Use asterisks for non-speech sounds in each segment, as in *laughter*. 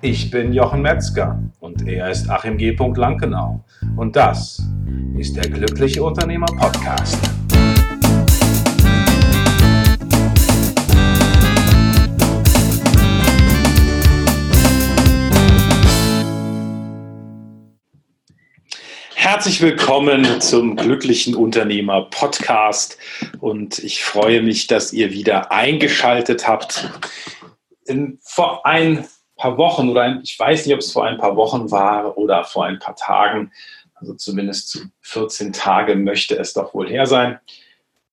Ich bin Jochen Metzger und er ist Achim G. Lankenau. Und das ist der Glückliche Unternehmer Podcast. Herzlich willkommen zum Glücklichen Unternehmer Podcast und ich freue mich, dass ihr wieder eingeschaltet habt. Vor ein paar Wochen oder ein, ich weiß nicht, ob es vor ein paar Wochen war oder vor ein paar Tagen, also zumindest 14 Tage möchte es doch wohl her sein.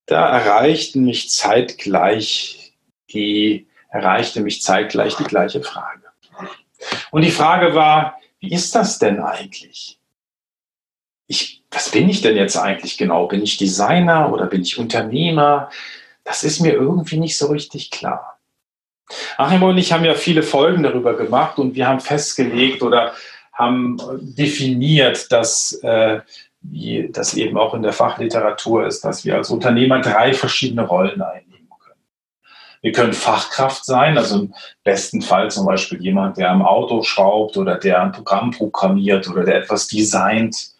Da erreichten mich zeitgleich die, erreichte mich zeitgleich die gleiche Frage. Und die Frage war, wie ist das denn eigentlich? Ich, was bin ich denn jetzt eigentlich genau? Bin ich Designer oder bin ich Unternehmer? Das ist mir irgendwie nicht so richtig klar. Achim und ich haben ja viele Folgen darüber gemacht und wir haben festgelegt oder haben definiert, dass äh, wie das eben auch in der Fachliteratur ist, dass wir als Unternehmer drei verschiedene Rollen einnehmen können. Wir können Fachkraft sein, also im besten Fall zum Beispiel jemand, der am Auto schraubt oder der ein Programm programmiert oder der etwas designt.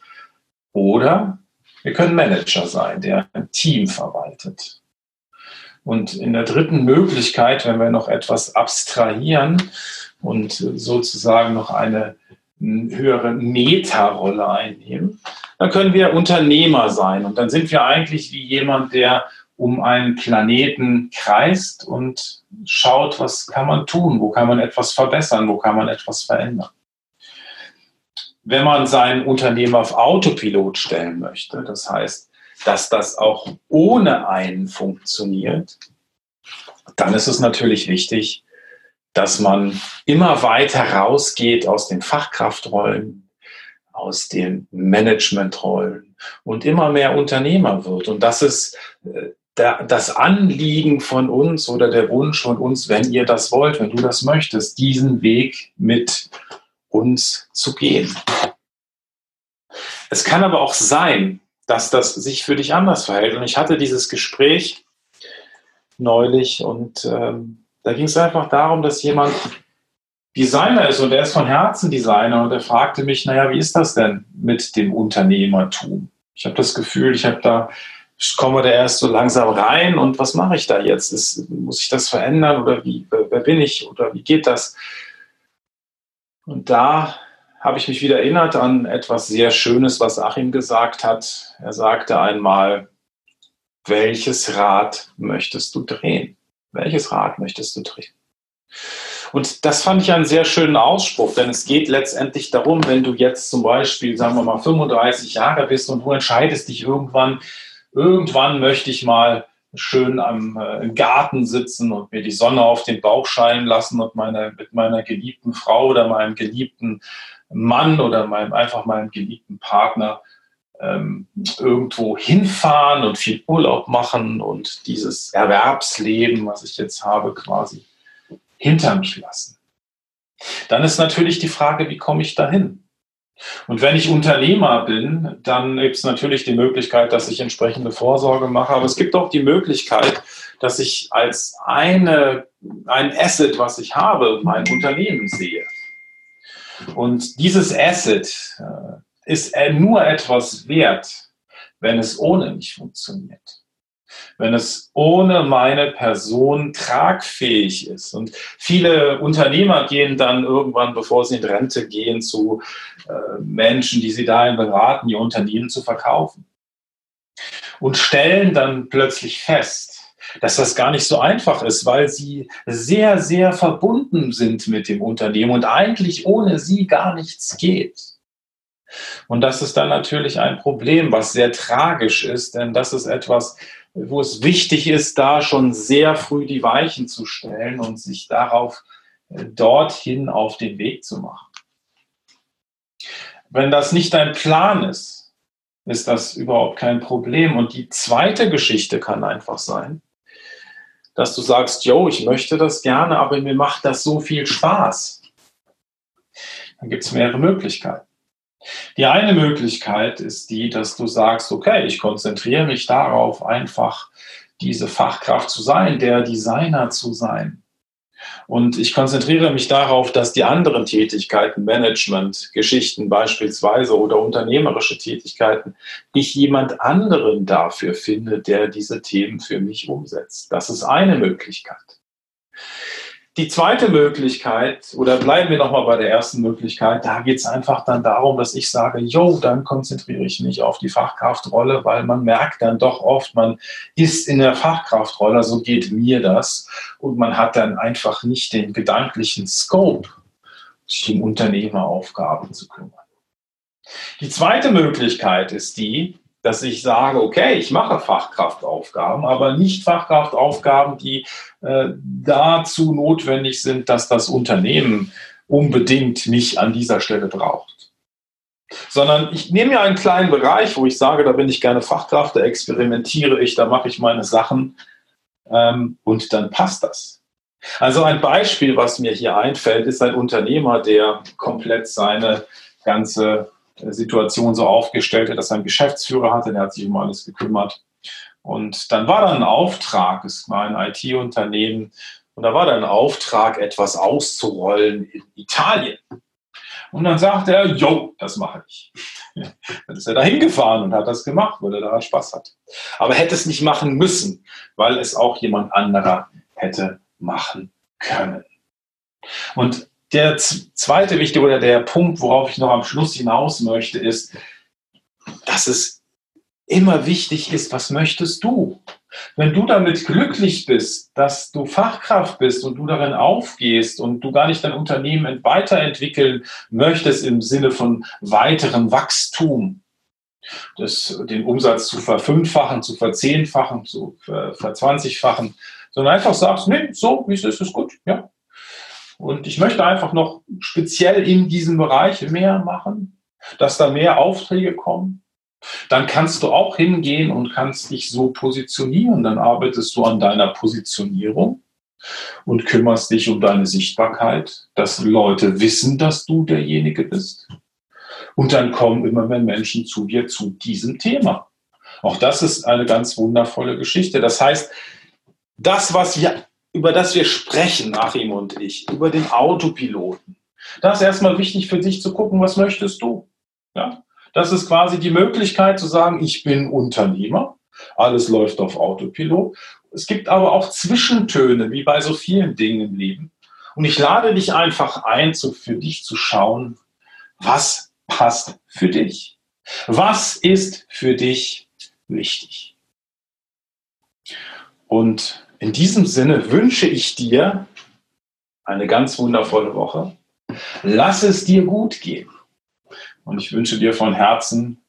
Oder wir können Manager sein, der ein Team verwaltet. Und in der dritten Möglichkeit, wenn wir noch etwas abstrahieren und sozusagen noch eine höhere Meta-Rolle einnehmen, dann können wir Unternehmer sein. Und dann sind wir eigentlich wie jemand, der um einen Planeten kreist und schaut, was kann man tun, wo kann man etwas verbessern, wo kann man etwas verändern. Wenn man sein Unternehmen auf Autopilot stellen möchte, das heißt, dass das auch ohne einen funktioniert, dann ist es natürlich wichtig, dass man immer weiter rausgeht aus den Fachkraftrollen, aus den Managementrollen und immer mehr Unternehmer wird. Und das ist äh, das Anliegen von uns oder der Wunsch von uns, wenn ihr das wollt, wenn du das möchtest, diesen Weg mit uns zu gehen. Es kann aber auch sein, dass das sich für dich anders verhält. Und ich hatte dieses Gespräch neulich und ähm, da ging es einfach darum, dass jemand Designer ist und er ist von Herzen Designer und er fragte mich, naja, wie ist das denn mit dem Unternehmertum? Ich habe das Gefühl, ich habe da, ich komme da erst so langsam rein und was mache ich da jetzt? Ist, muss ich das verändern oder wie, wer bin ich oder wie geht das? Und da habe ich mich wieder erinnert an etwas sehr Schönes, was Achim gesagt hat. Er sagte einmal, welches Rad möchtest du drehen? Welches Rad möchtest du drehen? Und das fand ich einen sehr schönen Ausspruch, denn es geht letztendlich darum, wenn du jetzt zum Beispiel, sagen wir mal, 35 Jahre bist und du entscheidest dich irgendwann, irgendwann möchte ich mal schön am äh, im Garten sitzen und mir die Sonne auf den Bauch scheinen lassen und meine, mit meiner geliebten Frau oder meinem geliebten Mann oder meinem, einfach meinem geliebten Partner ähm, irgendwo hinfahren und viel Urlaub machen und dieses Erwerbsleben, was ich jetzt habe, quasi hinter mich lassen. Dann ist natürlich die Frage, wie komme ich dahin? Und wenn ich Unternehmer bin, dann gibt es natürlich die Möglichkeit, dass ich entsprechende Vorsorge mache. Aber es gibt auch die Möglichkeit, dass ich als eine, ein Asset, was ich habe, mein Unternehmen sehe. Und dieses Asset äh, ist nur etwas wert, wenn es ohne mich funktioniert. Wenn es ohne meine Person tragfähig ist. Und viele Unternehmer gehen dann irgendwann, bevor sie in Rente gehen, zu äh, Menschen, die sie dahin beraten, ihr Unternehmen zu verkaufen. Und stellen dann plötzlich fest, dass das gar nicht so einfach ist, weil sie sehr, sehr verbunden sind mit dem Unternehmen und eigentlich ohne sie gar nichts geht. Und das ist dann natürlich ein Problem, was sehr tragisch ist, denn das ist etwas, wo es wichtig ist, da schon sehr früh die Weichen zu stellen und sich darauf äh, dorthin auf den Weg zu machen. Wenn das nicht dein Plan ist, ist das überhaupt kein Problem. Und die zweite Geschichte kann einfach sein, dass du sagst, yo, ich möchte das gerne, aber mir macht das so viel Spaß. Dann gibt es mehrere Möglichkeiten. Die eine Möglichkeit ist die, dass du sagst, okay, ich konzentriere mich darauf, einfach diese Fachkraft zu sein, der Designer zu sein. Und ich konzentriere mich darauf, dass die anderen Tätigkeiten, Management, Geschichten beispielsweise oder unternehmerische Tätigkeiten, ich jemand anderen dafür finde, der diese Themen für mich umsetzt. Das ist eine Möglichkeit. Die zweite Möglichkeit, oder bleiben wir nochmal bei der ersten Möglichkeit, da geht es einfach dann darum, dass ich sage, jo, dann konzentriere ich mich auf die Fachkraftrolle, weil man merkt dann doch oft, man ist in der Fachkraftrolle, so geht mir das, und man hat dann einfach nicht den gedanklichen Scope, sich um Unternehmeraufgaben zu kümmern. Die zweite Möglichkeit ist die, dass ich sage, okay, ich mache Fachkraftaufgaben, aber nicht Fachkraftaufgaben, die äh, dazu notwendig sind, dass das Unternehmen unbedingt mich an dieser Stelle braucht. Sondern ich nehme ja einen kleinen Bereich, wo ich sage, da bin ich gerne Fachkraft, da experimentiere ich, da mache ich meine Sachen ähm, und dann passt das. Also ein Beispiel, was mir hier einfällt, ist ein Unternehmer, der komplett seine ganze Situation so aufgestellt hat, dass er einen Geschäftsführer hatte, der hat sich um alles gekümmert. Und dann war da ein Auftrag, es war ein IT-Unternehmen, und da war da ein Auftrag, etwas auszurollen in Italien. Und dann sagte er, jo, das mache ich. *laughs* Dann ist er da hingefahren und hat das gemacht, weil er daran Spaß hat. Aber hätte es nicht machen müssen, weil es auch jemand anderer hätte machen können. Und der zweite wichtige oder der Punkt, worauf ich noch am Schluss hinaus möchte, ist, dass es immer wichtig ist, was möchtest du? Wenn du damit glücklich bist, dass du Fachkraft bist und du darin aufgehst und du gar nicht dein Unternehmen weiterentwickeln möchtest im Sinne von weiterem Wachstum, das, den Umsatz zu verfünffachen, zu verzehnfachen, zu verzwanzigfachen, sondern einfach sagst, nee, so, wie es ist, ist gut, ja, und ich möchte einfach noch speziell in diesem Bereich mehr machen, dass da mehr Aufträge kommen. Dann kannst du auch hingehen und kannst dich so positionieren. Dann arbeitest du an deiner Positionierung und kümmerst dich um deine Sichtbarkeit, dass Leute wissen, dass du derjenige bist. Und dann kommen immer mehr Menschen zu dir zu diesem Thema. Auch das ist eine ganz wundervolle Geschichte. Das heißt, das, was wir über das wir sprechen, Achim und ich, über den Autopiloten. Da ist erstmal wichtig für dich zu gucken, was möchtest du? Ja? Das ist quasi die Möglichkeit zu sagen, ich bin Unternehmer, alles läuft auf Autopilot. Es gibt aber auch Zwischentöne, wie bei so vielen Dingen im Leben. Und ich lade dich einfach ein, zu, für dich zu schauen, was passt für dich? Was ist für dich wichtig? Und in diesem Sinne wünsche ich dir eine ganz wundervolle Woche. Lass es dir gut gehen. Und ich wünsche dir von Herzen,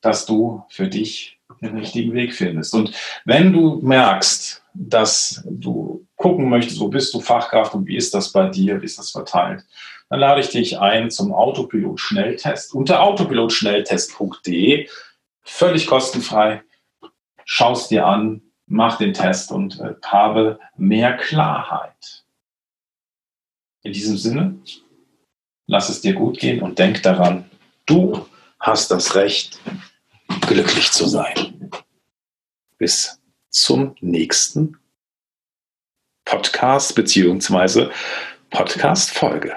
dass du für dich den richtigen Weg findest. Und wenn du merkst, dass du gucken möchtest, wo bist du Fachkraft und wie ist das bei dir, wie ist das verteilt, dann lade ich dich ein zum Autopilot-Schnelltest unter autopilotschnelltest.de. Völlig kostenfrei. Schau es dir an, mach den Test und äh, habe mehr Klarheit. In diesem Sinne, lass es dir gut gehen und denk daran, du hast das Recht, glücklich zu sein. Bis zum nächsten Podcast beziehungsweise Podcast-Folge.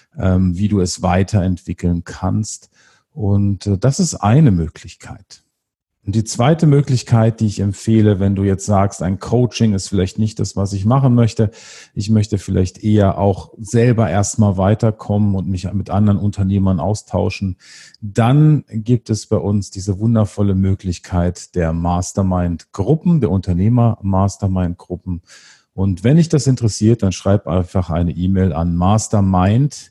ähm, wie du es weiterentwickeln kannst. Und äh, das ist eine Möglichkeit. Und die zweite Möglichkeit, die ich empfehle, wenn du jetzt sagst, ein Coaching ist vielleicht nicht das, was ich machen möchte, ich möchte vielleicht eher auch selber erstmal weiterkommen und mich mit anderen Unternehmern austauschen, dann gibt es bei uns diese wundervolle Möglichkeit der Mastermind-Gruppen, der Unternehmer-Mastermind-Gruppen. Und wenn dich das interessiert, dann schreib einfach eine E-Mail an mastermind